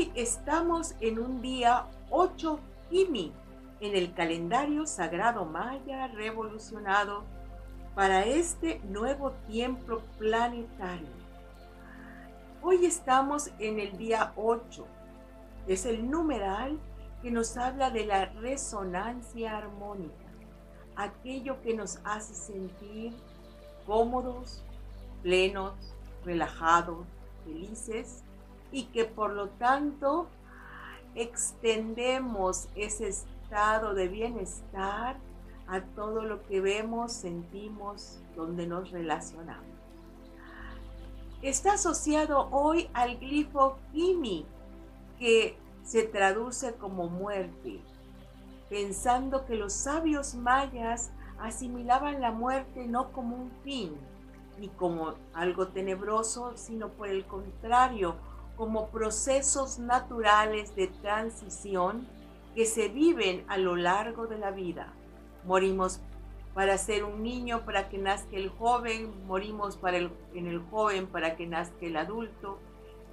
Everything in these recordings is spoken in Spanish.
Hoy estamos en un día 8 Kimi en el calendario sagrado maya revolucionado para este nuevo tiempo planetario. Hoy estamos en el día 8. Es el numeral que nos habla de la resonancia armónica, aquello que nos hace sentir cómodos, plenos, relajados, felices y que por lo tanto extendemos ese estado de bienestar a todo lo que vemos, sentimos, donde nos relacionamos. Está asociado hoy al glifo Kimi, que se traduce como muerte, pensando que los sabios mayas asimilaban la muerte no como un fin, ni como algo tenebroso, sino por el contrario, como procesos naturales de transición que se viven a lo largo de la vida. Morimos para ser un niño, para que nazca el joven, morimos para el, en el joven para que nazca el adulto,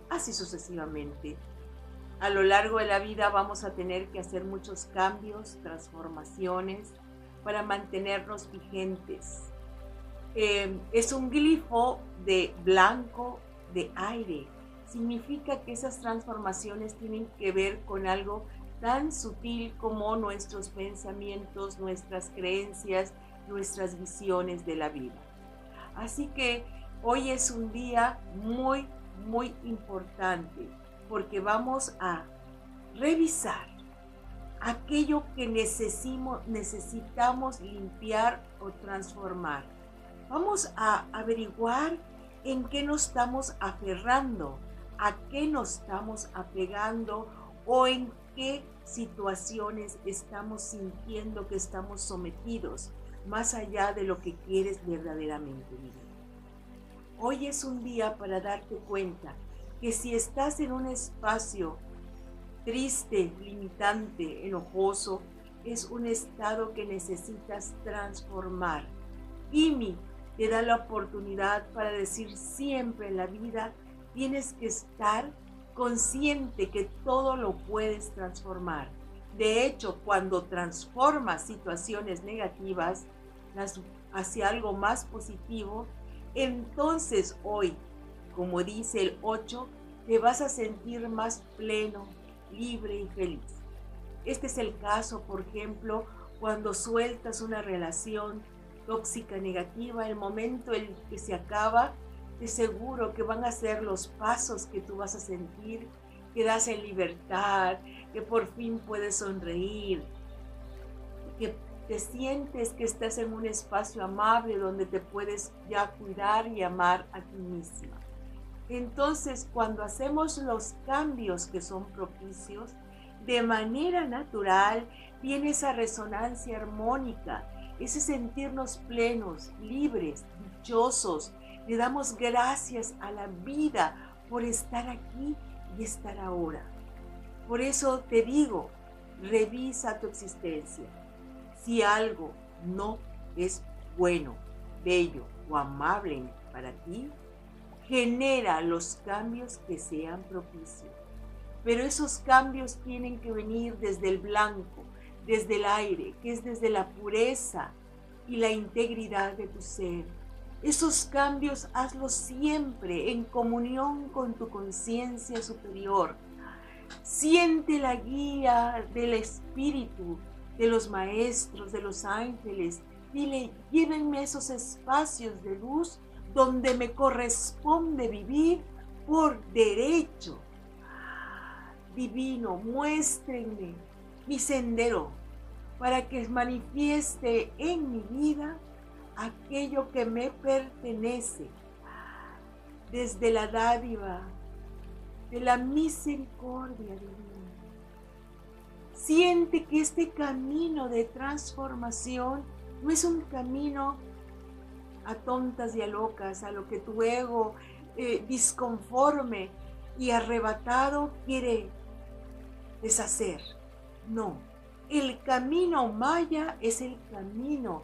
así sucesivamente. A lo largo de la vida vamos a tener que hacer muchos cambios, transformaciones, para mantenernos vigentes. Eh, es un glifo de blanco de aire. Significa que esas transformaciones tienen que ver con algo tan sutil como nuestros pensamientos, nuestras creencias, nuestras visiones de la vida. Así que hoy es un día muy, muy importante porque vamos a revisar aquello que necesitamos limpiar o transformar. Vamos a averiguar en qué nos estamos aferrando, a qué nos estamos apegando o en qué situaciones estamos sintiendo que estamos sometidos, más allá de lo que quieres verdaderamente vivir. Hoy es un día para darte cuenta que si estás en un espacio triste, limitante, enojoso, es un estado que necesitas transformar. Imi te da la oportunidad para decir siempre en la vida, tienes que estar consciente que todo lo puedes transformar. De hecho, cuando transformas situaciones negativas hacia algo más positivo, entonces hoy como dice el 8, te vas a sentir más pleno, libre y feliz. Este es el caso, por ejemplo, cuando sueltas una relación tóxica negativa, el momento en que se acaba, te seguro que van a ser los pasos que tú vas a sentir, que das en libertad, que por fin puedes sonreír, que te sientes que estás en un espacio amable donde te puedes ya cuidar y amar a ti misma. Entonces, cuando hacemos los cambios que son propicios, de manera natural viene esa resonancia armónica, ese sentirnos plenos, libres, dichosos. Le damos gracias a la vida por estar aquí y estar ahora. Por eso te digo, revisa tu existencia. Si algo no es bueno, bello o amable para ti, genera los cambios que sean propicios. Pero esos cambios tienen que venir desde el blanco, desde el aire, que es desde la pureza y la integridad de tu ser. Esos cambios hazlos siempre en comunión con tu conciencia superior. Siente la guía del Espíritu, de los maestros, de los ángeles. Dile, llévenme esos espacios de luz donde me corresponde vivir por derecho. Divino, muéstrenme mi sendero para que manifieste en mi vida aquello que me pertenece desde la dádiva de la misericordia divina. Siente que este camino de transformación no es un camino a tontas y a locas, a lo que tu ego eh, disconforme y arrebatado quiere deshacer. No, el camino maya es el camino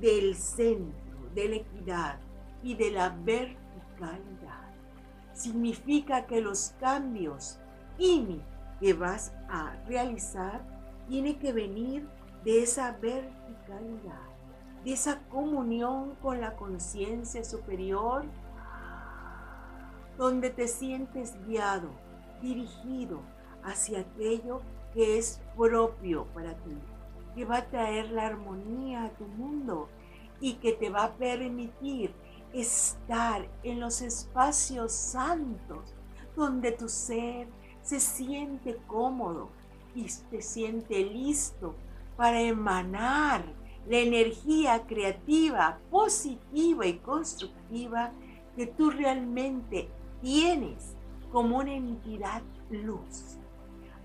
del centro, de la equidad y de la verticalidad. Significa que los cambios que vas a realizar tiene que venir de esa verticalidad, de esa comunión con la conciencia superior, donde te sientes guiado, dirigido hacia aquello que es propio para ti, que va a traer la armonía a tu mundo y que te va a permitir estar en los espacios santos donde tu ser se siente cómodo y se siente listo para emanar la energía creativa, positiva y constructiva que tú realmente tienes como una entidad luz.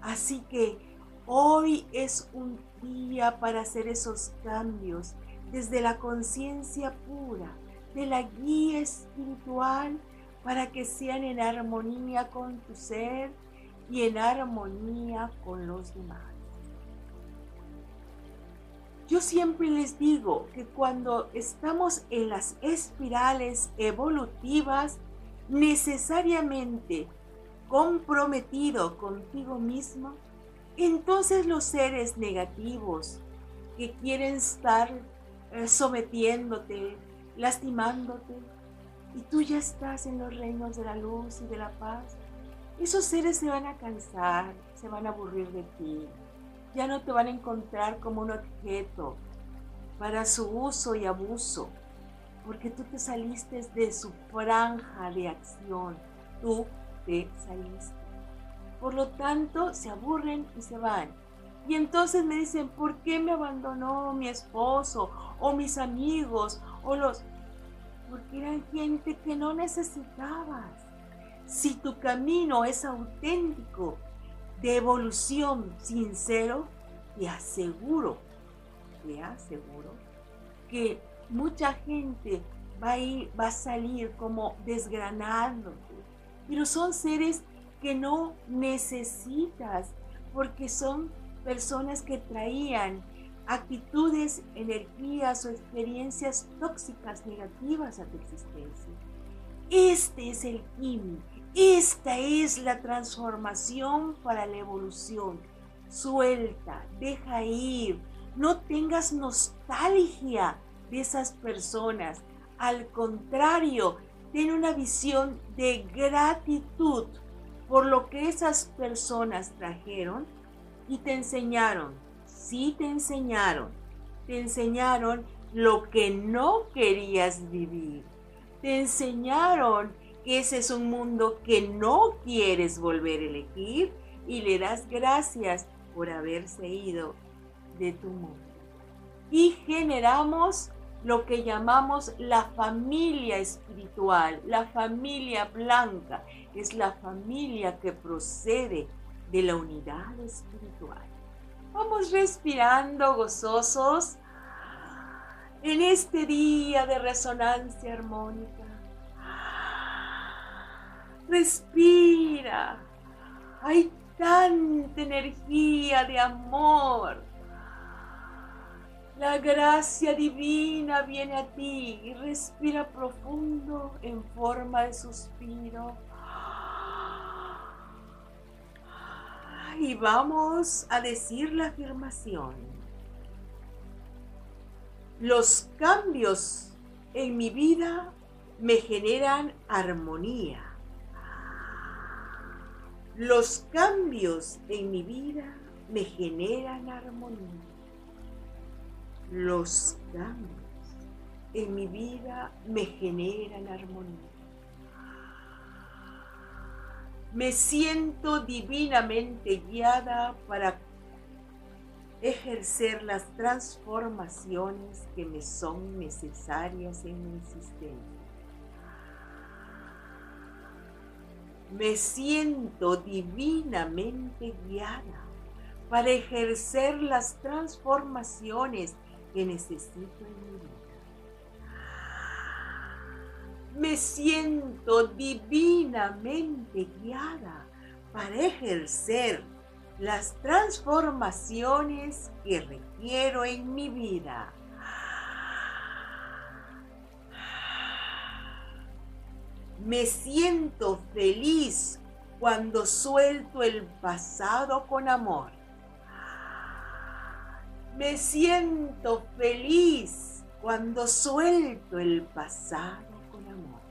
Así que hoy es un día para hacer esos cambios desde la conciencia pura, de la guía espiritual, para que sean en armonía con tu ser y en armonía con los demás. Yo siempre les digo que cuando estamos en las espirales evolutivas, necesariamente comprometido contigo mismo, entonces los seres negativos que quieren estar eh, sometiéndote, lastimándote, y tú ya estás en los reinos de la luz y de la paz, esos seres se van a cansar, se van a aburrir de ti, ya no te van a encontrar como un objeto para su uso y abuso, porque tú te saliste de su franja de acción, tú te saliste. Por lo tanto, se aburren y se van. Y entonces me dicen, ¿por qué me abandonó mi esposo o mis amigos o los... Porque eran gente que no necesitabas. Si tu camino es auténtico, de evolución sincero, te aseguro, te aseguro que mucha gente va a, ir, va a salir como desgranándote. Pero son seres que no necesitas porque son personas que traían actitudes, energías o experiencias tóxicas negativas a tu existencia. Este es el químico esta es la transformación para la evolución. Suelta, deja ir, no tengas nostalgia de esas personas. Al contrario, ten una visión de gratitud por lo que esas personas trajeron y te enseñaron. Sí te enseñaron. Te enseñaron lo que no querías vivir. Te enseñaron ese es un mundo que no quieres volver a elegir y le das gracias por haberse ido de tu mundo. Y generamos lo que llamamos la familia espiritual, la familia blanca, es la familia que procede de la unidad espiritual. Vamos respirando gozosos en este día de resonancia armónica Respira. Hay tanta energía de amor. La gracia divina viene a ti y respira profundo en forma de suspiro. Y vamos a decir la afirmación. Los cambios en mi vida me generan armonía. Los cambios en mi vida me generan armonía. Los cambios en mi vida me generan armonía. Me siento divinamente guiada para ejercer las transformaciones que me son necesarias en mi existencia. me siento divinamente guiada para ejercer las transformaciones que necesito en mi vida. Me siento divinamente guiada para ejercer las transformaciones que requiero en mi vida. me siento feliz, cuando suelto el pasado con amor. Me siento feliz cuando suelto el pasado con amor.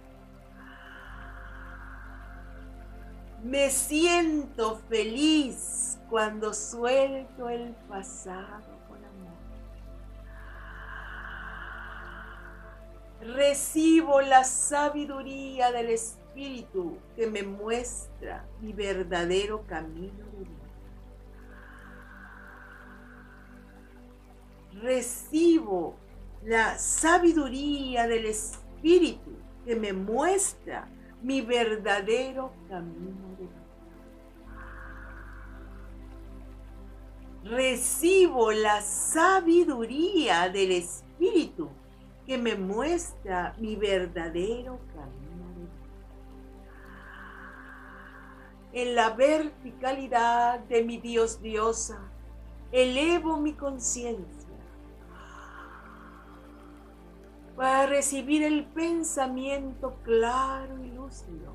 Me siento feliz cuando suelto el pasado con amor. Recibo la sabiduría del Espíritu que me muestra mi verdadero camino de vida. Recibo la sabiduría del Espíritu que me muestra mi verdadero camino de vida. Recibo la sabiduría del Espíritu que me muestra mi verdadero camino de vida. En la verticalidad de mi Dios diosa, elevo mi conciencia para recibir el pensamiento claro y lúcido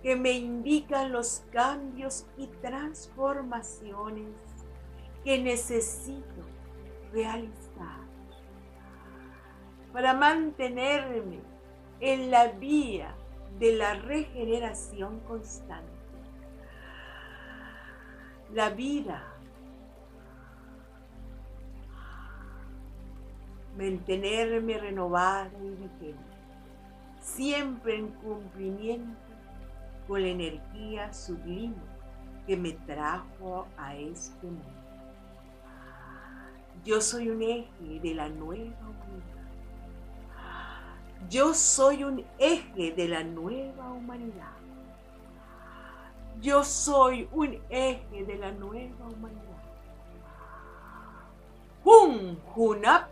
que me indican los cambios y transformaciones que necesito realizar para mantenerme en la vía de la regeneración constante. La vida mantenerme renovada y vigente, siempre en cumplimiento con la energía sublime que me trajo a este mundo. Yo soy un eje de la nueva humanidad. Yo soy un eje de la nueva humanidad. Yo soy un eje de la nueva humanidad. Hun Hunap